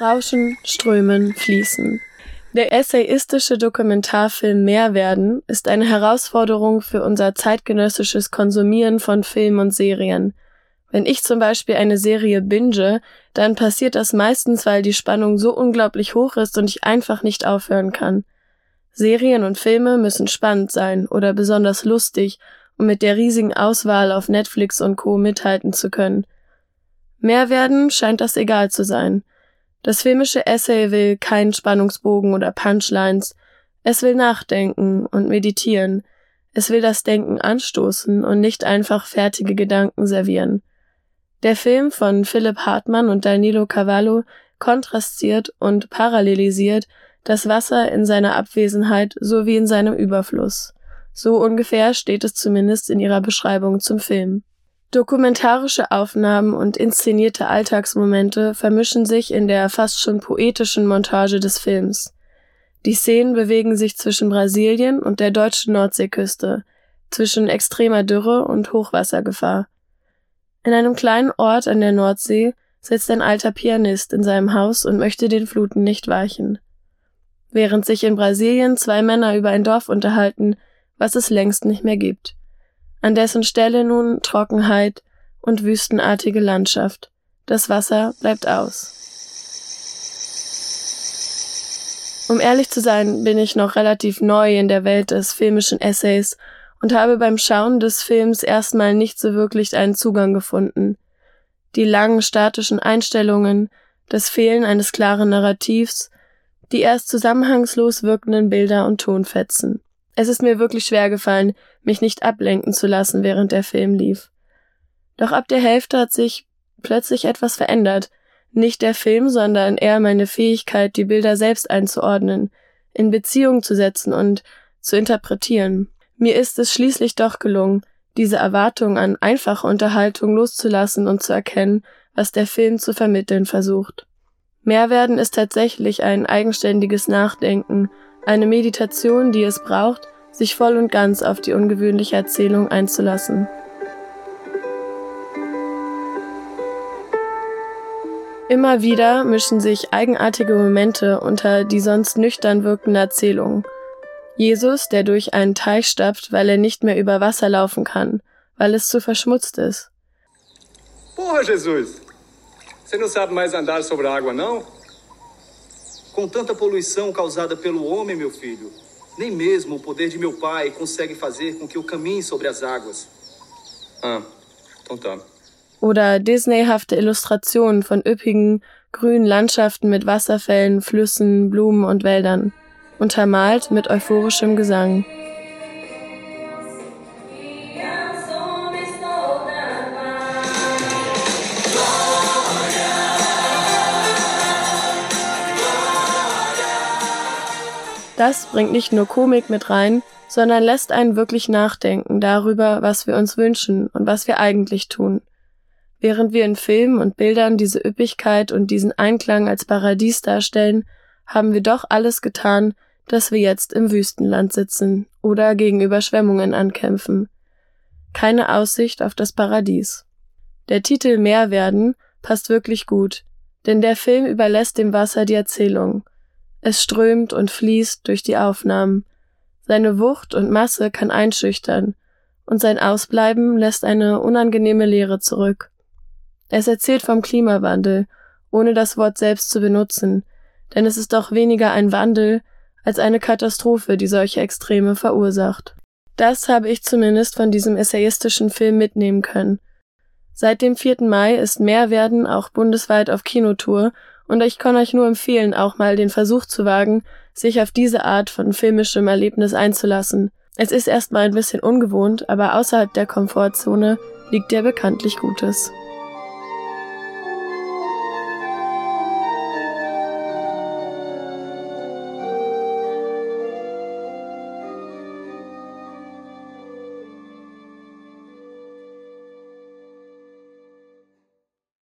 Rauschen, strömen, fließen. Der essayistische Dokumentarfilm Mehrwerden ist eine Herausforderung für unser zeitgenössisches Konsumieren von Film und Serien. Wenn ich zum Beispiel eine Serie binge, dann passiert das meistens, weil die Spannung so unglaublich hoch ist und ich einfach nicht aufhören kann. Serien und Filme müssen spannend sein oder besonders lustig, um mit der riesigen Auswahl auf Netflix und Co. mithalten zu können. Mehrwerden scheint das egal zu sein. Das filmische Essay will keinen Spannungsbogen oder Punchlines. Es will nachdenken und meditieren. Es will das Denken anstoßen und nicht einfach fertige Gedanken servieren. Der Film von Philipp Hartmann und Danilo Cavallo kontrastiert und parallelisiert das Wasser in seiner Abwesenheit sowie in seinem Überfluss. So ungefähr steht es zumindest in ihrer Beschreibung zum Film. Dokumentarische Aufnahmen und inszenierte Alltagsmomente vermischen sich in der fast schon poetischen Montage des Films. Die Szenen bewegen sich zwischen Brasilien und der deutschen Nordseeküste, zwischen extremer Dürre und Hochwassergefahr. In einem kleinen Ort an der Nordsee sitzt ein alter Pianist in seinem Haus und möchte den Fluten nicht weichen. Während sich in Brasilien zwei Männer über ein Dorf unterhalten, was es längst nicht mehr gibt an dessen Stelle nun Trockenheit und wüstenartige Landschaft. Das Wasser bleibt aus. Um ehrlich zu sein, bin ich noch relativ neu in der Welt des filmischen Essays und habe beim Schauen des Films erstmal nicht so wirklich einen Zugang gefunden. Die langen statischen Einstellungen, das Fehlen eines klaren Narrativs, die erst zusammenhangslos wirkenden Bilder und Tonfetzen. Es ist mir wirklich schwer gefallen, mich nicht ablenken zu lassen, während der Film lief. Doch ab der Hälfte hat sich plötzlich etwas verändert. Nicht der Film, sondern eher meine Fähigkeit, die Bilder selbst einzuordnen, in Beziehung zu setzen und zu interpretieren. Mir ist es schließlich doch gelungen, diese Erwartung an einfache Unterhaltung loszulassen und zu erkennen, was der Film zu vermitteln versucht. Mehrwerden ist tatsächlich ein eigenständiges Nachdenken eine Meditation, die es braucht, sich voll und ganz auf die ungewöhnliche Erzählung einzulassen. Immer wieder mischen sich eigenartige Momente unter die sonst nüchtern wirkende Erzählung. Jesus, der durch einen Teich stapft, weil er nicht mehr über Wasser laufen kann, weil es zu verschmutzt ist. Porra, Jesus! Você não sabe mais andar sobre água, não? Com tanta poluição causada pelo homem, meu filho, nem mesmo o poder de meu pai consegue fazer com que eu caminhe sobre as águas. Ah, então tá. Oder Disneyhafte Illustrationen von üppigen, grünen Landschaften mit Wasserfällen, Flüssen, Blumen und Wäldern, untermalt mit euphorischem Gesang. Das bringt nicht nur Komik mit rein, sondern lässt einen wirklich nachdenken darüber, was wir uns wünschen und was wir eigentlich tun. Während wir in Filmen und Bildern diese Üppigkeit und diesen Einklang als Paradies darstellen, haben wir doch alles getan, dass wir jetzt im Wüstenland sitzen oder gegen Überschwemmungen ankämpfen. Keine Aussicht auf das Paradies. Der Titel Meer werden passt wirklich gut, denn der Film überlässt dem Wasser die Erzählung. Es strömt und fließt durch die Aufnahmen. Seine Wucht und Masse kann einschüchtern, und sein Ausbleiben lässt eine unangenehme Leere zurück. Es erzählt vom Klimawandel, ohne das Wort selbst zu benutzen, denn es ist doch weniger ein Wandel als eine Katastrophe, die solche Extreme verursacht. Das habe ich zumindest von diesem essayistischen Film mitnehmen können. Seit dem 4. Mai ist Mehrwerden auch bundesweit auf Kinotour und ich kann euch nur empfehlen, auch mal den Versuch zu wagen, sich auf diese Art von filmischem Erlebnis einzulassen. Es ist erstmal ein bisschen ungewohnt, aber außerhalb der Komfortzone liegt ja bekanntlich Gutes.